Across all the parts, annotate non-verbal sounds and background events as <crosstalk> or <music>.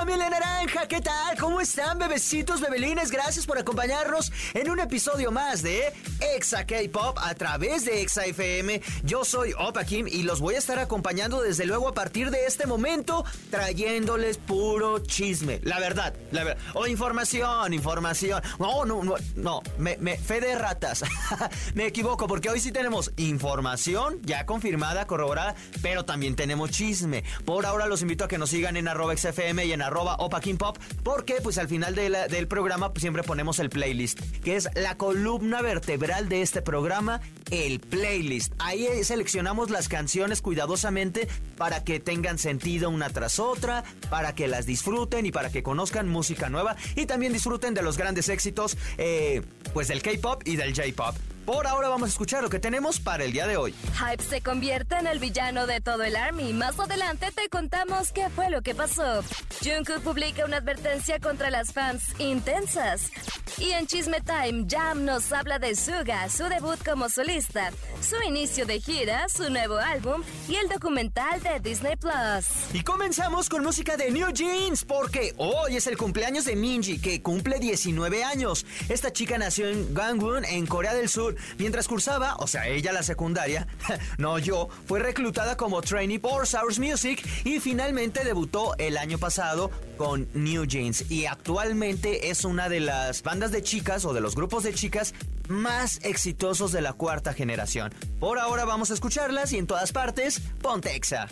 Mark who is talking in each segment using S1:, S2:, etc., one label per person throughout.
S1: familia naranja, ¿qué tal? ¿Cómo están, bebecitos, bebelines? Gracias por acompañarnos en un episodio más de Exa K-Pop a través de Exa FM. Yo soy Opa Kim y los voy a estar acompañando desde luego a partir de este momento, trayéndoles puro chisme. La verdad, la verdad. O información, información. No, no, no, no, me, me, fe de ratas. <laughs> me equivoco porque hoy sí tenemos información ya confirmada, corroborada, pero también tenemos chisme. Por ahora los invito a que nos sigan en arroba XFM y en Opa Kim Pop, porque pues al final del programa pues, siempre ponemos el playlist, que es la columna vertebral de este programa, el playlist. Ahí eh, seleccionamos las canciones cuidadosamente para que tengan sentido una tras otra, para que las disfruten y para que conozcan música nueva y también disfruten de los grandes éxitos eh, pues del K-pop y del J-pop. Por ahora vamos a escuchar lo que tenemos para el día de hoy.
S2: Hype se convierte en el villano de todo el Army. Más adelante te contamos qué fue lo que pasó. Jungkook publica una advertencia contra las fans intensas. Y en Chisme Time, Jam nos habla de Suga, su debut como solista, su inicio de gira, su nuevo álbum y el documental de Disney Plus.
S1: Y comenzamos con música de New Jeans, porque hoy es el cumpleaños de Minji, que cumple 19 años. Esta chica nació en Gangwon, en Corea del Sur, mientras cursaba, o sea, ella la secundaria, <laughs> no yo, fue reclutada como trainee por Source Music y finalmente debutó el año pasado con New Jeans. Y actualmente es una de las bandas de chicas o de los grupos de chicas más exitosos de la cuarta generación. Por ahora vamos a escucharlas y en todas partes, ponte Exa.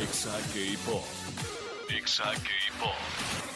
S3: Exa K-Pop. Exa K-Pop.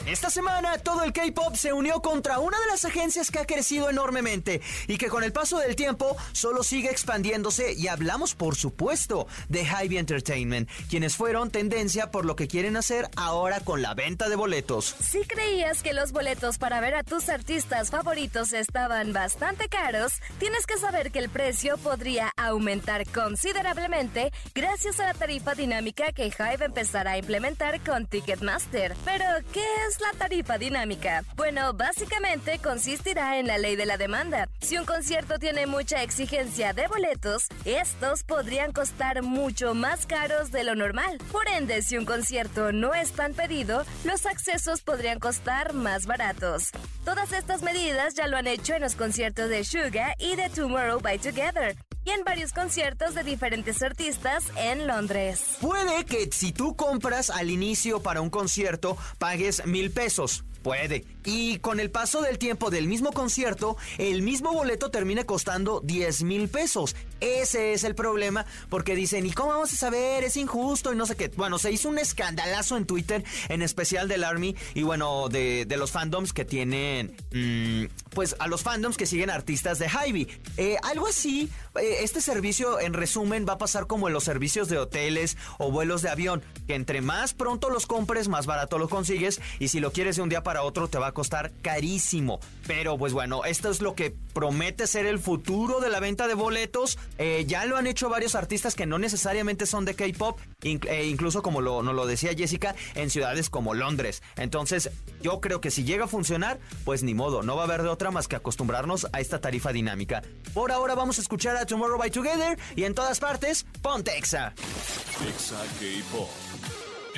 S1: Esta semana todo el K-Pop se unió contra una de las agencias que ha crecido enormemente y que con el paso del tiempo solo sigue expandiéndose y hablamos por supuesto de Hybe Entertainment, quienes fueron tendencia por lo que quieren hacer ahora con la venta de boletos.
S2: Si creías que los boletos para ver a tus artistas favoritos estaban bastante caros, tienes que saber que el precio podría aumentar considerablemente gracias a la tarifa dinámica que Hive empezará a implementar con Ticketmaster. Pero, ¿qué es la tarifa dinámica? Bueno, básicamente consistirá en la ley de la demanda. Si un concierto tiene mucha exigencia de boletos, estos podrían costar mucho más caros de lo normal. Por ende, si un concierto no es tan pedido, los accesos podrían costar más baratos. Todas estas medidas ya lo han hecho en los conciertos de Suga y de Tomorrow by Together, y en varios conciertos de diferentes artistas en Londres.
S1: Puede que si tú compras al inicio para un concierto pagues mil pesos. Puede. Y con el paso del tiempo del mismo concierto, el mismo boleto termina costando 10 mil pesos. Ese es el problema, porque dicen, ¿y cómo vamos a saber? Es injusto y no sé qué. Bueno, se hizo un escandalazo en Twitter, en especial del Army y bueno, de, los fandoms que tienen, mm, pues a los fandoms que siguen artistas de Hybe. Eh, algo así, eh, este servicio en resumen va a pasar como en los servicios de hoteles o vuelos de avión, que entre más pronto los compres, más barato lo consigues y si lo quieres de un día para otro te va a costar carísimo. Pero pues bueno, esto es lo que promete ser el futuro de la venta de boletos. Eh, ya lo han hecho varios artistas que no necesariamente son de K-pop, eh, incluso como lo, nos lo decía Jessica, en ciudades como Londres. Entonces, yo creo que si llega a funcionar, pues ni modo, no va a haber de otra más que acostumbrarnos a esta tarifa dinámica. Por ahora vamos a escuchar a Tomorrow by Together y en todas partes, ponte Exa.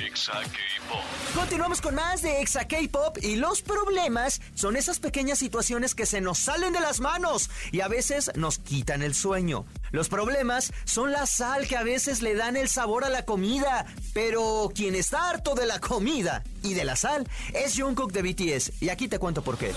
S3: Exa K-Pop.
S1: Continuamos con más de Exa K-Pop y los problemas son esas pequeñas situaciones que se nos salen de las manos y a veces nos quitan el sueño. Los problemas son la sal que a veces le dan el sabor a la comida, pero quien está harto de la comida y de la sal es Jungkook de BTS y aquí te cuento por qué.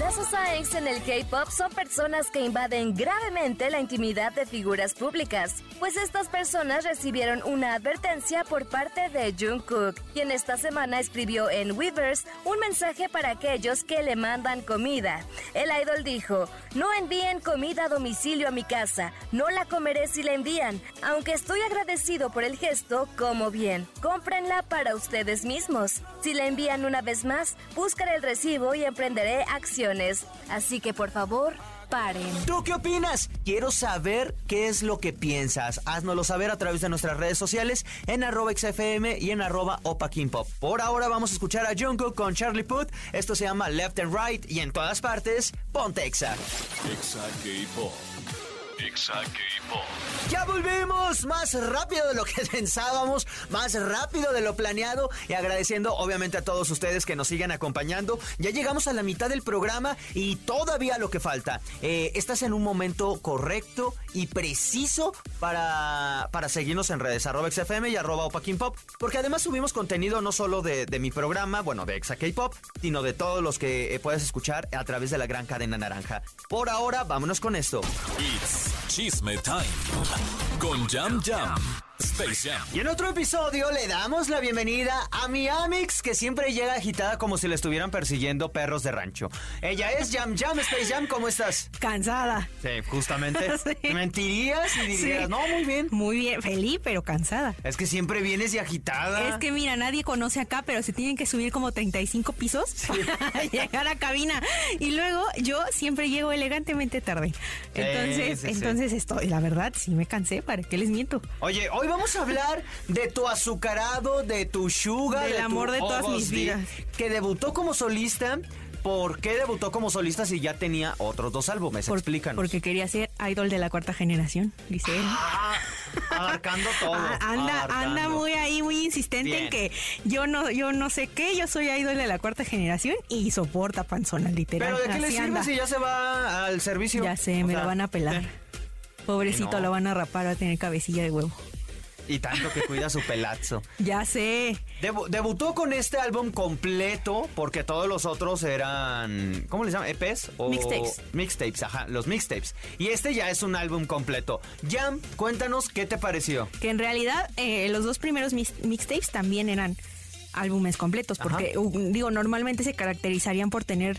S2: Las Osaeks en el K-pop son personas que invaden gravemente la intimidad de figuras públicas, pues estas personas recibieron una advertencia por parte de Jungkook, quien esta semana escribió en Weverse un mensaje para aquellos que le mandan comida. El idol dijo: No envíen comida a a mi casa, no la comeré si la envían, aunque estoy agradecido por el gesto, como bien. Cómprenla para ustedes mismos. Si la envían una vez más, buscaré el recibo y emprenderé acciones. Así que por favor,
S1: ¿Tú qué opinas? Quiero saber qué es lo que piensas. Haznoslo saber a través de nuestras redes sociales en arroba XFM y en arroba Opa Pop. Por ahora vamos a escuchar a Jungkook con Charlie Puth. Esto se llama Left and Right y en todas partes, ponte Exa.
S3: Exa K-Pop. Exa K-Pop.
S1: Ya volvemos más rápido de lo que <laughs> pensábamos, más rápido de lo planeado y agradeciendo obviamente a todos ustedes que nos sigan acompañando. Ya llegamos a la mitad del programa y todavía lo que falta. Eh, estás en un momento correcto y preciso para, para seguirnos en redes arroba XFM y arroba Pop, porque además subimos contenido no solo de, de mi programa, bueno, de Exa K-Pop, sino de todos los que eh, puedes escuchar a través de la gran cadena naranja. Por ahora, vámonos con esto.
S3: It's Chisme Time. Con Jam Jam. Space Jam.
S1: Y en otro episodio le damos la bienvenida a mi Amix, que siempre llega agitada como si le estuvieran persiguiendo perros de rancho. Ella es Jam Jam, Space Jam, ¿cómo estás?
S4: Cansada.
S1: Sí, justamente. <laughs>
S4: Sí.
S1: Mentirías y dirías,
S4: Sí.
S1: no, muy bien.
S4: Muy bien, feliz, pero cansada.
S1: Es que siempre vienes y agitada.
S4: Es que mira, nadie conoce acá, pero se tienen que subir como 35 pisos <laughs> para llegar a cabina. Y luego yo siempre llego elegantemente tarde. Entonces,
S1: sí, sí.
S4: entonces estoy, la verdad, sí me cansé, ¿para qué les miento?
S1: Oye, hoy vamos a hablar de tu azucarado, de tu sugar,
S4: Del
S1: de tu
S4: amor de todas mis vidas.
S1: que debutó como solista. ¿Por qué debutó como solista si ya tenía otros dos álbumes?
S4: Por-
S1: Explícanos.
S4: Porque quería ser idol de la cuarta generación, dice él.
S1: Ah, abarcando <laughs> todo.
S4: Ah, anda,
S1: abarcando.
S4: anda muy ahí, muy insistente
S1: Bien.
S4: en que yo no, yo no sé qué, yo soy idol de la cuarta generación y soporta panzona, literal.
S1: Pero ¿de qué le sirve
S4: anda.
S1: si ya se va al servicio?
S4: Ya sé,
S1: O
S4: me
S1: sea,
S4: lo van a pelar. Pobrecito,
S1: No.
S4: lo van a rapar, va a tener cabecilla de huevo.
S1: Y tanto que cuida su pelazo. <laughs>
S4: Ya sé.
S1: Debu- debutó con este álbum completo porque todos los otros eran. ¿Cómo les llaman? ¿EPs? O
S4: Mixtapes.
S1: Mixtapes, ajá, los mixtapes. Y este ya es un álbum completo. Jam, cuéntanos qué te pareció.
S4: Que en realidad eh, los dos primeros mix- mixtapes también eran álbumes completos, porque uh, digo, normalmente se caracterizarían por tener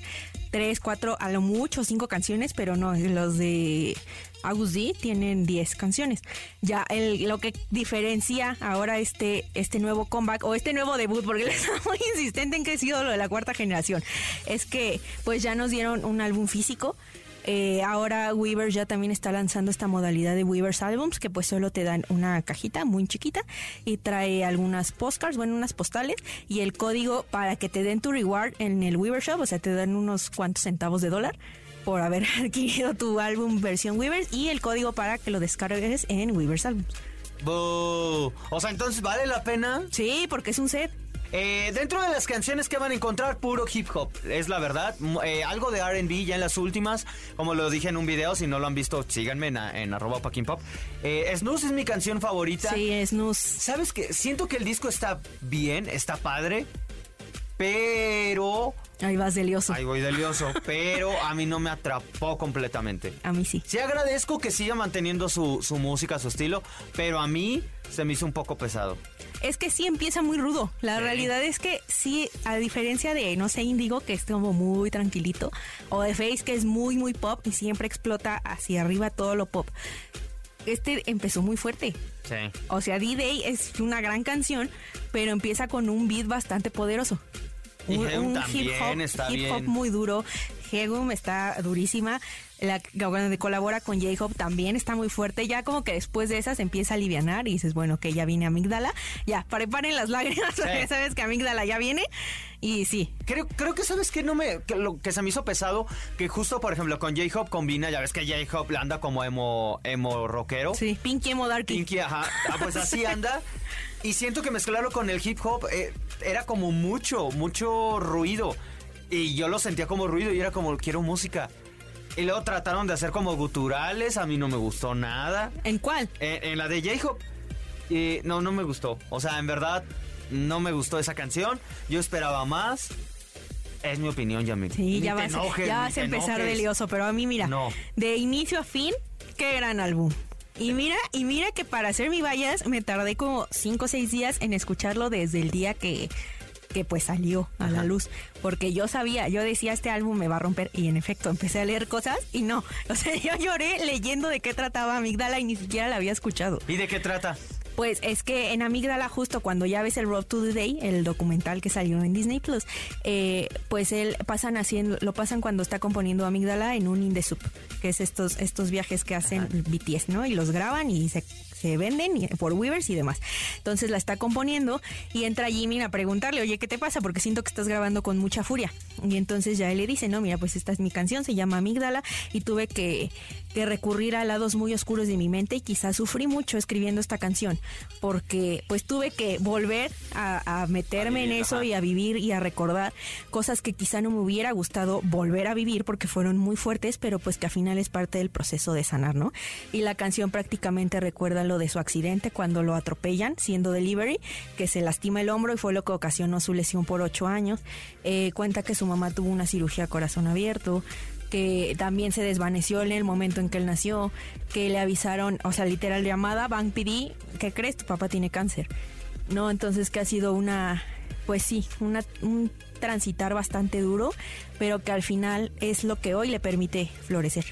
S4: tres, cuatro, a lo mucho cinco canciones, pero no, los de August D tienen 10 canciones. Ya el, lo que diferencia ahora este, este nuevo comeback o este nuevo debut, porque <laughs> él está muy insistente en que ha sido lo de la cuarta generación, es que pues ya nos dieron un álbum físico. Eh, ahora Weaver ya también está lanzando esta modalidad de Weaver's Albums, que pues solo te dan una cajita muy chiquita y trae algunas postcards, bueno, unas postales y el código para que te den tu reward en el Weaver Shop, o sea, te dan unos cuantos centavos de dólar por haber <laughs> adquirido tu álbum versión Weavers y el código para que lo descargues en Weaver's Albums.
S1: Boo. O sea, entonces vale la pena.
S4: Sí, porque es un set.
S1: Eh, dentro de las canciones que van a encontrar, puro hip hop, es la verdad. Eh, algo de RB ya en las últimas, como lo dije en un video, si no lo han visto, síganme en, en arroba Paquín Pop. Eh, Snooze es mi canción favorita.
S4: Sí, Nus.
S1: ¿Sabes qué? Siento que el disco está bien, está padre, pero...
S4: Ahí vas de lioso.
S1: Ahí voy delioso, <laughs> pero a mí no me atrapó completamente.
S4: A mí sí.
S1: Sí agradezco que siga manteniendo su, su música, su estilo, pero a mí se me hizo un poco pesado.
S4: Es que sí empieza muy rudo. La
S1: Sí.
S4: realidad es que sí, a diferencia de, no sé, Indigo, que es como muy tranquilito, o de Face, que es muy, muy pop y siempre explota hacia arriba todo lo pop. Este empezó muy fuerte.
S1: Sí.
S4: O sea, D-Day es una gran canción, pero empieza con un beat bastante poderoso.
S1: Y Heum también está
S4: hip hop muy duro. Hegum está durísima. La que colabora con J-Hop también está muy fuerte. Ya como que después de esas empieza a alivianar y dices, bueno, que ya viene Amígdala. Ya, preparen las lágrimas, porque sabes que Amígdala ya viene. Y sí,
S1: Creo, creo que sabes que no me que lo que se me hizo pesado que justo por ejemplo con J-Hop combina, ya ves que J-Hop anda como emo emo rockero.
S4: sí, Pinky Emo Darky.
S1: Pinky, ajá. Ah, pues así <laughs> anda. Y siento que mezclarlo con el hip hop eh, era como mucho, mucho ruido. Y yo lo sentía como ruido y era como, quiero música. Y luego trataron de hacer como guturales, a mí no me gustó nada.
S4: ¿En cuál?
S1: En, en la de J-Hop, eh, no, no me gustó. O sea, en verdad, no me gustó esa canción. Yo esperaba más. Es mi opinión, Yamil.
S4: Sí,
S1: Ni
S4: ya vas,
S1: enojes,
S4: ya vas a empezar
S1: enojes.
S4: de lioso, pero a mí mira,
S1: No.
S4: de inicio a fin, qué gran álbum. Y mira, y mira que para hacer mi vallas me tardé como 5 o 6 días en escucharlo desde el día que, que pues salió a la luz. Porque yo sabía, yo decía este álbum me va a romper y en efecto empecé a leer cosas y no. <laughs> O sea, yo lloré leyendo de qué trataba Amígdala y ni siquiera la había escuchado.
S1: ¿Y de qué trata?
S4: Pues es que en Amígdala, justo cuando ya ves el Road to the Day, el documental que salió en Disney Plus, eh, pues él pasan haciendo, lo pasan cuando está componiendo Amígdala en un Indesup, que es estos, estos viajes que hacen BTS, ¿no? Y los graban y se se venden por Weavers y demás. Entonces la está componiendo y entra Jimmy a preguntarle, oye, ¿qué te pasa? Porque siento que estás grabando con mucha furia. Y entonces ya él le dice, no, mira, pues esta es mi canción, se llama Amígdala y tuve que, que recurrir a lados muy oscuros de mi mente y quizás sufrí mucho escribiendo esta canción porque pues tuve que volver a, meterme en eso y a vivir y a recordar cosas que quizá no me hubiera gustado volver a vivir porque fueron muy fuertes, pero pues que al final es parte del proceso de sanar, ¿no? Y la canción prácticamente recuerda lo de su accidente cuando lo atropellan siendo delivery, que se lastima el hombro y fue lo que ocasionó su lesión por ocho años. Eh, cuenta que su mamá tuvo una cirugía corazón abierto, que también se desvaneció en el momento en que él nació, que le avisaron, o sea, literal llamada, Bank PD, ¿qué crees? Tu papá tiene cáncer. No, entonces que ha sido una, pues sí, un transitar bastante duro, pero que al final es lo que hoy le permite florecer.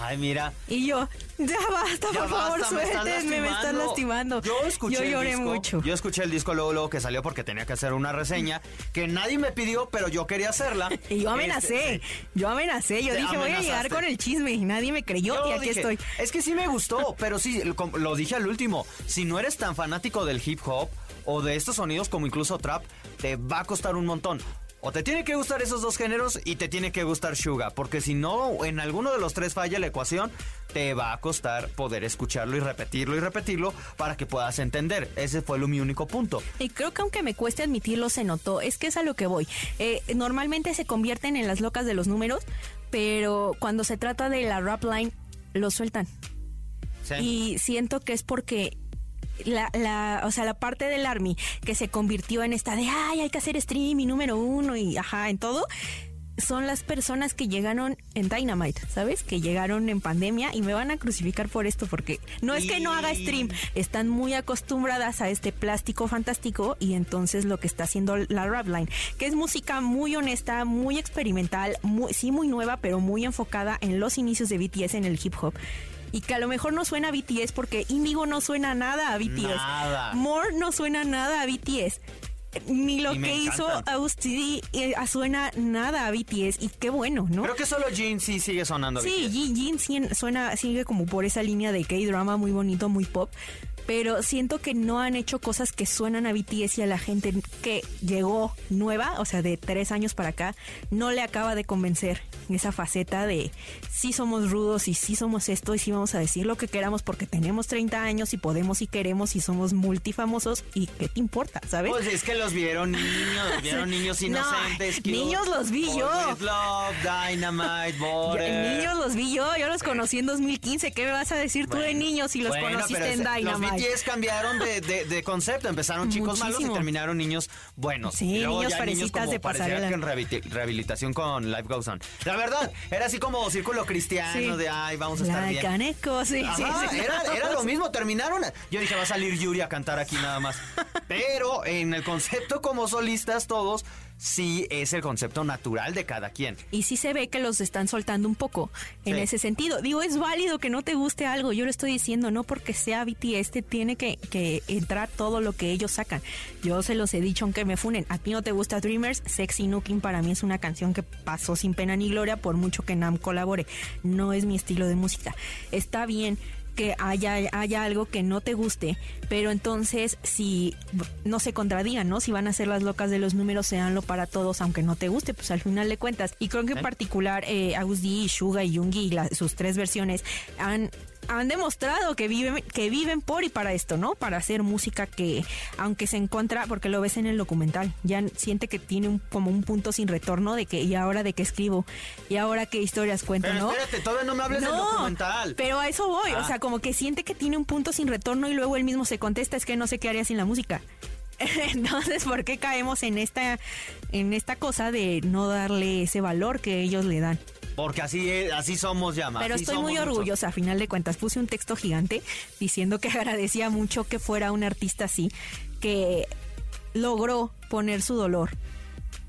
S1: Ay, mira.
S4: Y yo, ya basta, por favor, suéltenme, me están lastimando.
S1: Yo escuché yo lloré mucho. Yo escuché el disco luego, luego que salió porque tenía que hacer una reseña que nadie me pidió, pero yo quería hacerla. <laughs>
S4: y yo amenacé, este, yo amenacé, yo dije voy a llegar con el chisme y nadie me creyó y aquí estoy.
S1: Es que sí me gustó, <laughs> pero sí, lo dije al último, si no eres tan fanático del hip hop o de estos sonidos como incluso trap, te va a costar un montón. O te tiene que gustar esos dos géneros y te tiene que gustar Suga, porque si no, en alguno de los tres falla la ecuación, te va a costar poder escucharlo y repetirlo y repetirlo para que puedas entender. Ese fue lo, mi único punto.
S4: Y creo que aunque me cueste admitirlo, se notó. Es que es a lo que voy. Eh, normalmente se convierten en las locas de los números, pero cuando se trata de la rap line, lo sueltan. Y siento que es porque la, la, o sea, la parte del Army que se convirtió en esta de, ay, hay que hacer streaming número uno y ajá, en todo, son las personas que llegaron en Dynamite, ¿sabes? Que llegaron en pandemia y me van a crucificar por esto porque no es que no haga stream, están muy acostumbradas a este plástico fantástico y entonces lo que está haciendo la Rapline, que es música muy honesta, muy experimental, muy, sí muy nueva, pero muy enfocada en los inicios de BTS en el hip hop y que a lo mejor no suena a BTS porque Indigo no suena nada a BTS.
S1: Nada.
S4: More no suena nada a BTS. Ni lo que hizo Austidi eh, suena nada a BTS y qué bueno, ¿no?
S1: Creo que solo Jin sí sigue sonando.
S4: Sí, Jin, Jin suena, sigue como por esa línea de K-drama muy bonito, muy pop pero siento que no han hecho cosas que suenan a BTS y a la gente que llegó nueva, o sea, de tres años para acá, no le acaba de convencer esa faceta de sí somos rudos y sí somos esto y sí vamos a decir lo que queramos porque tenemos 30 años y podemos y queremos y somos multifamosos y qué te importa, ¿sabes?
S1: Pues es que los vieron niños, <laughs> vieron niños inocentes.
S4: niños los vi yo.
S1: Love, Dynamite, <laughs>
S4: Niños los vi yo, yo los conocí en 2015. ¿Qué me vas a decir tú de niños si los conociste en Dynamite?
S1: BTS cambiaron de, de, concepto. Empezaron chicos malos y terminaron niños buenos.
S4: Sí, niños farecitas de pasarela.
S1: que en rehabilitación con Life Goes On. La verdad, era así como círculo cristiano de, ay, vamos a estar bien.
S4: Caneco, sí, sí,
S1: Era, era lo mismo, terminaron. Yo dije, va a salir Yuri a cantar aquí nada más. <laughs> Pero en el concepto como solistas todos, sí es el concepto natural de cada quien.
S4: Y sí se ve que los están soltando un poco en ese sentido. Digo, es válido que no te guste algo, yo lo estoy diciendo, no porque sea BTS, te tiene que, que entrar todo lo que ellos sacan. Yo se los he dicho aunque me funen, a ti no te gusta Dreamers, Sexy Nooking para mí es una canción que pasó sin pena ni gloria por mucho que Nam colabore. No es mi estilo de música. Está bien que haya, haya algo que no te guste, pero entonces si no se contradigan, ¿no? Si van a ser las locas de los números, seanlo para todos, aunque no te guste, pues al final de cuentas. Y creo que en particular eh, Ausdi, Suga y Jungi, sus tres versiones, han han demostrado que viven, que viven por y para esto, ¿no? Para hacer música que, aunque se encuentra, porque lo ves en el documental, ya siente que tiene un, como un punto sin retorno de que, y ahora de qué escribo, y ahora qué historias cuento,
S1: pero
S4: ¿no?
S1: Espérate, todavía no me hables del documental.
S4: Pero a eso voy, o ah. sea, como que siente que tiene un punto sin retorno y luego él mismo se contesta, es que no sé qué haría sin la música. <laughs> Entonces, ¿por qué caemos en esta, en esta cosa de no darle ese valor que ellos le dan?
S1: Porque así así somos ya,
S4: Pero estoy muy orgullosa, a final de cuentas. Puse un texto gigante diciendo que <laughs> agradecía mucho que fuera un artista así, que logró poner su dolor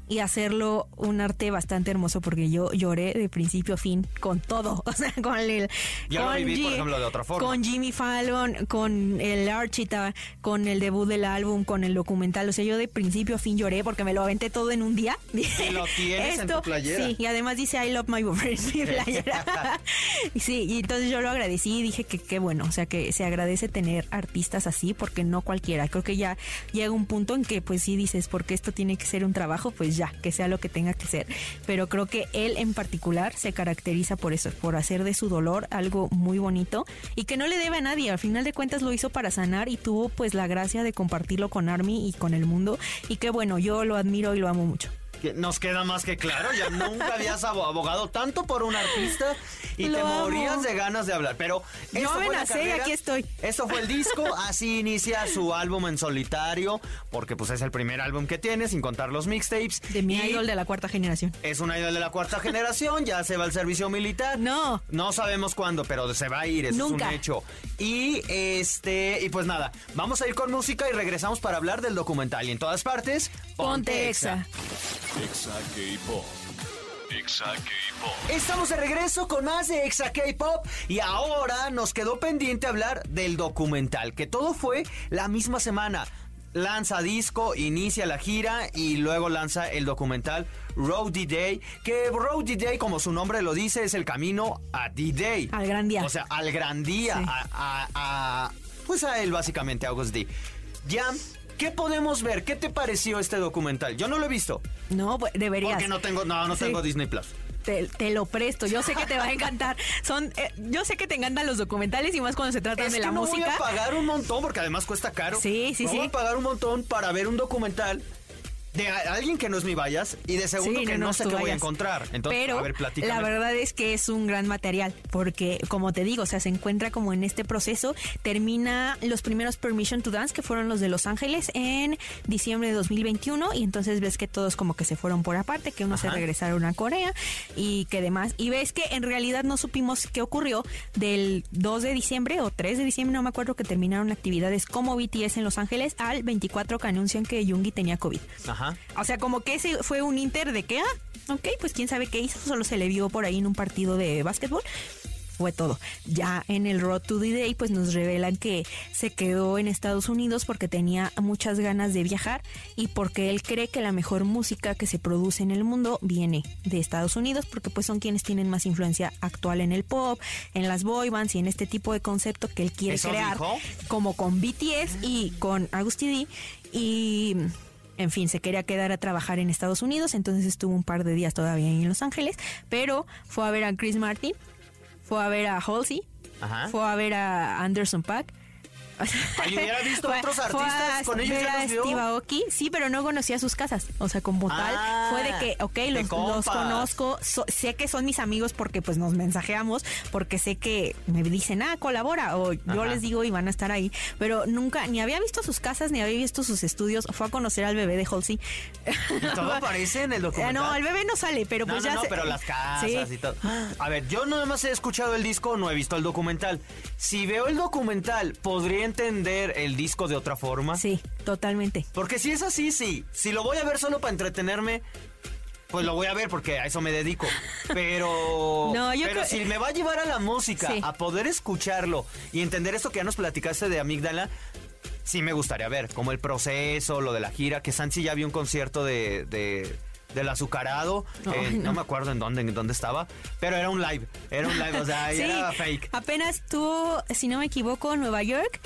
S4: y hacerlo un arte bastante hermoso porque yo lloré de principio a fin con todo, <laughs> o sea, con el
S1: Yo lo
S4: con
S1: viví, por ejemplo, de otra forma.
S4: Con Jimmy Fallon, con el Archita, con el debut del álbum, con el documental, o sea, yo de principio a fin lloré porque me lo aventé todo en un día. <laughs>
S1: Y lo tienes en tu playera.
S4: Sí, y además dice I love my boyfriend, mi playera. <laughs> sí, y entonces yo lo agradecí y dije que qué bueno, o sea, que se agradece tener artistas así porque no cualquiera. Creo que ya llega un punto en que pues sí dices, porque esto tiene que ser un trabajo, pues ya, que sea lo que tenga que ser. Pero creo que él en particular se caracteriza por eso, por hacer de su dolor algo muy bonito y que no le debe a nadie. Al final de cuentas lo hizo para sanar y tuvo pues la gracia de compartirlo con Army y con el mundo. Y que bueno, yo lo admiro y lo amo mucho.
S1: Que Nos queda más que claro, ya nunca habías abo- abogado tanto por un artista y
S4: Lo
S1: te
S4: amo.
S1: morías de ganas de hablar. Pero
S4: Yo
S1: fue la carrera,
S4: aquí estoy.
S1: Esto fue el disco, <laughs> así inicia su álbum en solitario, porque pues es el primer álbum que tiene, sin contar los mixtapes.
S4: De mi
S1: Y
S4: idol de la cuarta generación.
S1: Es un idol de la cuarta generación, ya se va al servicio militar.
S4: No.
S1: No sabemos cuándo, pero se va a ir, eso
S4: Nunca.
S1: es un hecho. Y este, y pues nada, vamos a ir con música y regresamos para hablar del documental. Y en todas partes,
S4: Ponte exa.
S3: Exa K-Pop. Exa K-Pop.
S1: Estamos de regreso con más de Exa K-Pop y ahora nos quedó pendiente hablar del documental, que todo fue la misma semana. Lanza disco, inicia la gira y luego lanza el documental Road D-Day, que Road D-Day, como su nombre lo dice, es el camino a D-Day.
S4: Al gran día.
S1: O sea, al gran día,
S4: Sí.
S1: a, a- a- pues a él básicamente, a August D. Ya, ¿qué podemos ver? ¿Qué te pareció este documental? Yo no lo he visto,
S4: No, pues, deberías.
S1: porque no tengo, no, no
S4: Sí.
S1: tengo Disney Plus.
S4: Te, te lo presto. Yo sé que te va a encantar. Son, eh, yo sé que te encantan los documentales y más cuando se trata
S1: Es
S4: de
S1: que
S4: la
S1: no
S4: música.
S1: voy a pagar un montón porque además cuesta caro.
S4: Sí, sí,
S1: no
S4: sí.
S1: Voy a pagar un montón para ver un documental de alguien que no es mi vallas y de segundo
S4: Sí,
S1: que no,
S4: no,
S1: sé qué voy a encontrar. Entonces,
S4: Pero
S1: a ver, platícame.
S4: la verdad es que es un gran material porque, como te digo, o sea, se encuentra como en este proceso. Termina los primeros Permission to Dance, que fueron los de Los Ángeles, en diciembre de 2021. Y entonces ves que todos como que se fueron por aparte, que unos se regresaron a Corea y que demás. Y ves que en realidad no supimos qué ocurrió del 2 de diciembre o 3 de diciembre, no me acuerdo, que terminaron actividades como BTS en Los Ángeles al 24 que anuncian que Yoongi tenía COVID.
S1: Ajá.
S4: O sea, como que ese fue un inter de que, ah, ok, pues quién sabe qué hizo, solo se le vio por ahí en un partido de básquetbol. Fue todo. Ya en el Road to the Day, pues nos revelan que se quedó en Estados Unidos porque tenía muchas ganas de viajar y porque él cree que la mejor música que se produce en el mundo viene de Estados Unidos, porque pues son quienes tienen más influencia actual en el pop, en las boy bands y en este tipo de concepto que él quiere
S1: ¿Eso
S4: crear,
S1: dijo?
S4: como con BTS y con Agusty D. Y en fin, se quería quedar a trabajar en Estados Unidos, entonces estuvo un par de días todavía en Los Ángeles, pero fue a ver a Chris Martin, fue a ver a Halsey,
S1: Ajá.
S4: fue a ver a Anderson Paak. <laughs>
S1: Hubiera visto
S4: Fue-
S1: otros artistas,
S4: a
S1: con ellos ya los.
S4: Steve Aoki, sí, pero no conocía sus casas. O sea, como tal,
S1: Ah,
S4: fue de que, ok, los, los conozco, so- sé que son mis amigos porque pues nos mensajeamos, porque sé que me dicen, ah, colabora, o yo les digo y van a estar ahí, pero nunca, ni había visto sus casas, ni había visto sus estudios, fue a conocer al bebé de Halsey.
S1: ¿Y <laughs> todo aparece en el
S4: Eh,
S1: documental?
S4: no, el bebé no sale, pero
S1: No,
S4: pues
S1: no,
S4: ya
S1: no,
S4: se-
S1: pero las casas
S4: Sí.
S1: y todo. A ver, yo nada más he escuchado el disco, no he visto el documental. Si veo el documental, ¿podría entender el disco de otra forma?
S4: Sí, totalmente.
S1: Porque si es así, sí. Si lo voy a ver solo para entretenerme, pues lo voy a ver porque a eso me dedico. Pero, <laughs>
S4: No, yo
S1: pero
S4: creo-
S1: si me va a llevar a la música,
S4: Sí.
S1: a poder escucharlo y entender esto que ya nos platicaste de Amígdala, sí me gustaría ver, como el proceso, lo de la gira, que Sansi ya vio un concierto de... de del azucarado, eh, no.
S4: no.
S1: me acuerdo en dónde, en dónde estaba, pero era un live, era un live, o sea, <laughs>
S4: Sí,
S1: era fake.
S4: Apenas tuvo, si no me equivoco, Nueva York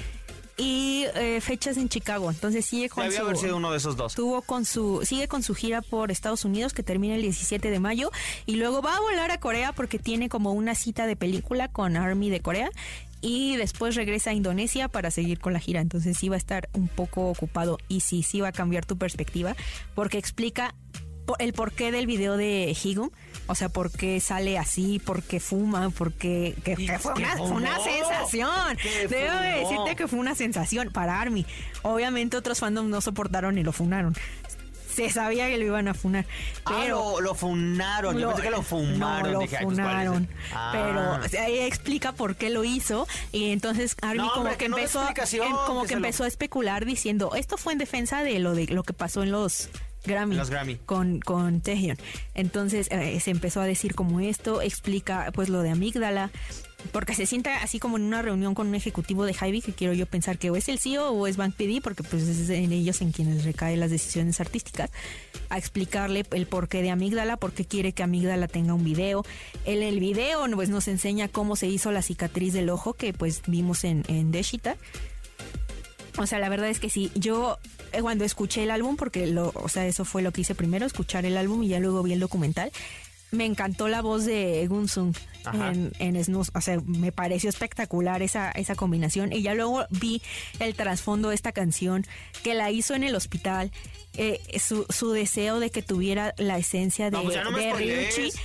S4: y eh, fechas en Chicago. Entonces sigue con
S1: Debía
S4: su,
S1: haber sido uno de esos dos.
S4: tuvo con su sigue con su gira por Estados Unidos que termina el 17 de mayo y luego va a volar a Corea porque tiene como una cita de película con Army de Corea y después regresa a Indonesia para seguir con la gira. Entonces sí va a estar un poco ocupado y sí sí va a cambiar tu perspectiva porque explica el porqué del video de Higum, o sea, por qué sale así, por qué fuma, por qué que- fue, una, fue una
S1: fumó,
S4: sensación. Debo de decirte que fue una sensación para Army. Obviamente otros fandoms no soportaron y lo funaron. Se sabía que lo iban a funar,
S1: Ah,
S4: pero
S1: lo, lo funaron, yo pensé que lo fumaron.
S4: no, lo
S1: Dije, ay, pues, ¿cuál es el-
S4: funaron.
S1: Ah.
S4: Pero ahí explica por qué lo hizo y entonces Army
S1: No,
S4: como
S1: hombre,
S4: que
S1: no
S4: empezó em- como
S1: que lo-
S4: empezó a especular diciendo, esto fue en defensa de lo de lo que pasó en los Grammy,
S1: Los Grammy.
S4: con, con Taehyung. Entonces eh, se empezó a decir como esto, explica pues lo de amígdala, porque se sienta así como en una reunión con un ejecutivo de Hybe, que quiero yo pensar que o es el CEO o es Bank PD, porque pues es en ellos en quienes recaen las decisiones artísticas, a explicarle el porqué de amígdala, por qué quiere que amígdala tenga un video. En el video pues nos enseña cómo se hizo la cicatriz del ojo que pues vimos en, en Deshita. O sea, la verdad es que sí, yo eh, cuando escuché el álbum, porque lo, o sea, eso fue lo que hice primero, escuchar el álbum y ya luego vi el documental, me encantó la voz de Gunsung en, en Snooze. O sea, me pareció espectacular esa, esa combinación. Y ya luego vi el trasfondo de esta canción que la hizo en el hospital. eh, su, su deseo de que tuviera la esencia de,
S1: No, pues no
S4: de. Ryuichi.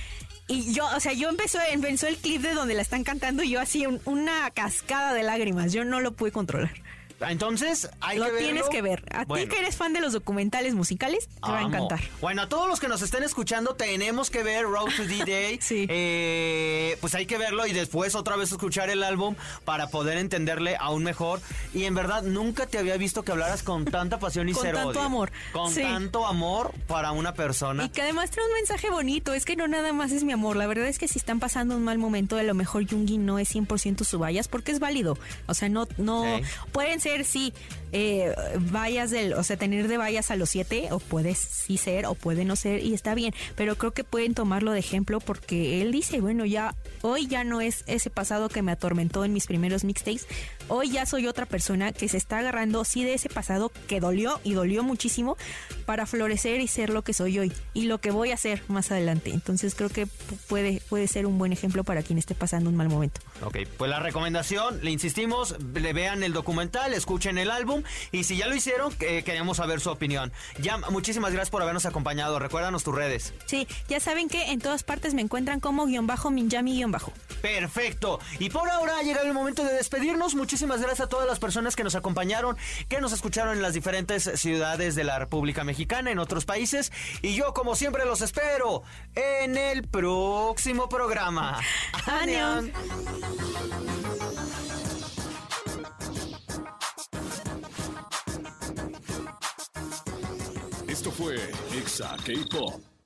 S4: Y yo, o sea, yo empezó, empezó el clip de donde la están cantando y yo así un- una cascada de lágrimas. Yo no lo pude controlar.
S1: Entonces, hay
S4: lo
S1: que verlo.
S4: tienes que ver. A
S1: Bueno.
S4: ti que eres fan de los documentales musicales, te va a encantar.
S1: Bueno, a todos los que nos estén escuchando, tenemos que ver Road to D-Day. <laughs>
S4: Sí.
S1: Eh, pues hay que verlo y después otra vez escuchar el álbum para poder entenderle aún mejor. Y en verdad, nunca te había visto que hablaras con tanta pasión y
S4: Con
S1: cero
S4: tanto
S1: odio.
S4: amor.
S1: Con
S4: Sí.
S1: tanto amor para una persona.
S4: Y que además trae un mensaje bonito, es que no nada más es mi amor, la verdad es que si están pasando un mal momento, a lo mejor Jungi no es 100% su vallas porque es válido, o sea, no, no, pueden ser, sí, eh, vallas del, o sea, tener de vallas a los siete, o puede sí ser, o puede no ser, y está bien, pero creo que pueden tomarlo de ejemplo porque él dice, bueno, ya, hoy ya no es ese pasado que me atormentó en mis primeros mixtapes, hoy ya soy otra persona que se está agarrando, sí, de ese pasado que dolió y dolió muchísimo para florecer y ser lo que soy hoy y lo que voy a hacer más adelante. Entonces creo que pu- puede, puede ser un buen ejemplo para quien esté pasando un mal momento.
S1: Ok, pues la recomendación, le insistimos, le vean el documental, escuchen el álbum y si ya lo hicieron, eh, queremos saber su opinión. Ya, muchísimas gracias por habernos acompañado. Recuérdanos tus redes.
S4: Sí, ya saben que en todas partes me encuentran como guion bajo Minjami guion bajo.
S1: Perfecto. Y por ahora ha llegado el momento de despedirnos. Muchísimas gracias a todas las personas que nos acompañaron, que nos escucharon en las diferentes ciudades de la República Mexicana, en otros países. Y yo, como siempre, los espero en el próximo programa. <laughs>
S4: Annyeong.
S3: Fue Exa K-Pop.